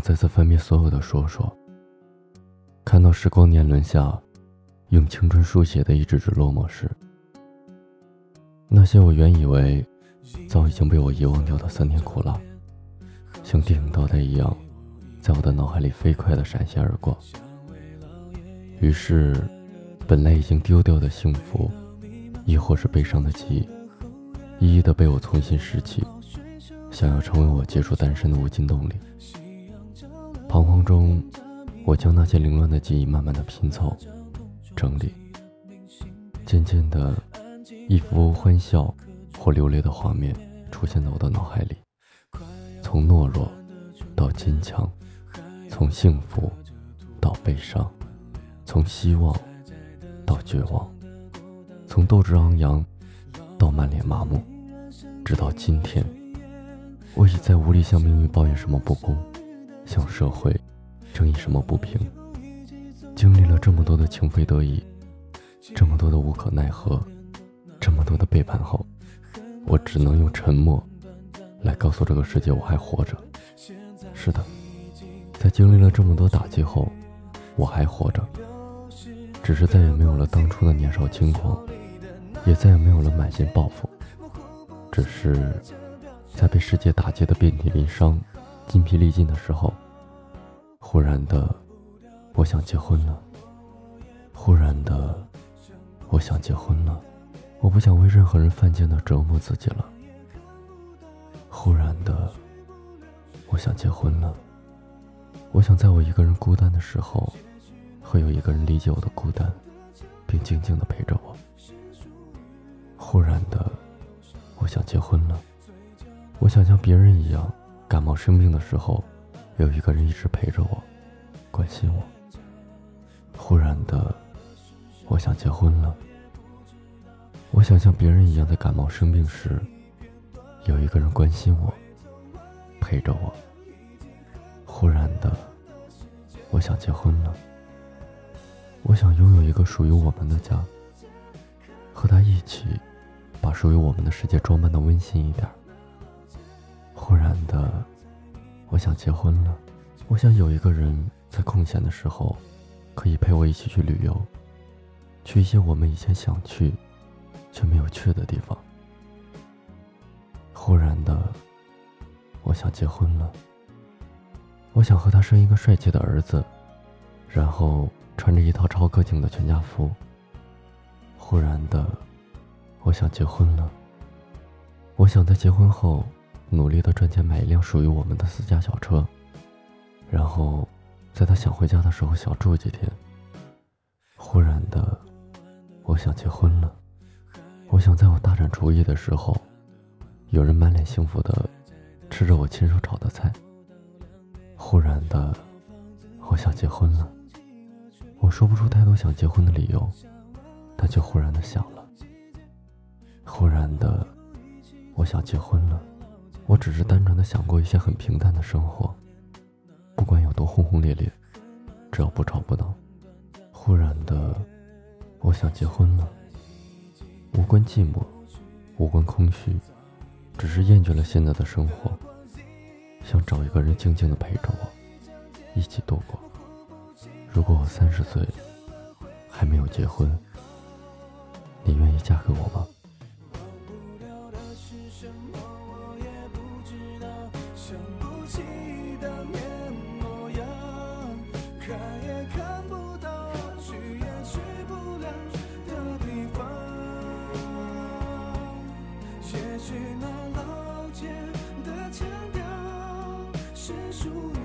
再次翻遍所有的说说，看到时光年轮下，用青春书写的一纸纸落寞时，那些我原以为早已经被我遗忘掉的酸甜苦辣，像电影倒带一样，在我的脑海里飞快地闪现而过。于是，本来已经丢掉的幸福，亦或是悲伤的记忆，一一的被我重新拾起，想要成为我结束单身的无尽动力。彷徨中，我将那些凌乱的记忆慢慢的拼凑、整理，渐渐的，一幅欢笑或流泪的画面出现在我的脑海里，从懦弱到坚强，从幸福到悲伤。从希望到绝望，从斗志昂扬到满脸麻木，直到今天，我已再无力向命运抱怨什么不公，向社会争议什么不平。经历了这么多的情非得已，这么多的无可奈何，这么多的背叛后，我只能用沉默来告诉这个世界我还活着。是的，在经历了这么多打击后，我还活着。只是再也没有了当初的年少轻狂，也再也没有了满心抱负。只是在被世界打击的遍体鳞伤、筋疲力尽的时候，忽然的，我想结婚了。忽然的，我想结婚了。我不想为任何人犯贱的折磨自己了。忽然的，我想结婚了。我想在我一个人孤单的时候。会有一个人理解我的孤单，并静静的陪着我。忽然的，我想结婚了。我想像别人一样，感冒生病的时候，有一个人一直陪着我，关心我。忽然的，我想结婚了。我想像别人一样，在感冒生病时，有一个人关心我，陪着我。忽然的，我想结婚了。我想拥有一个属于我们的家，和他一起，把属于我们的世界装扮的温馨一点。忽然的，我想结婚了。我想有一个人在空闲的时候，可以陪我一起去旅游，去一些我们以前想去却没有去的地方。忽然的，我想结婚了。我想和他生一个帅气的儿子，然后。穿着一套超个性的全家福。忽然的，我想结婚了。我想在结婚后，努力的赚钱买一辆属于我们的私家小车，然后，在他想回家的时候小住几天。忽然的，我想结婚了。我想在我大展厨艺的时候，有人满脸幸福的吃着我亲手炒的菜。忽然的，我想结婚了。我说不出太多想结婚的理由，但却忽然的想了。忽然的，我想结婚了。我只是单纯的想过一些很平淡的生活，不管有多轰轰烈烈，只要不吵不闹。忽然的，我想结婚了。无关寂寞，无关空虚，只是厌倦了现在的生活，想找一个人静静的陪着我，一起度过。如果我三十岁还没有结婚，你愿意嫁给我吗？是属于。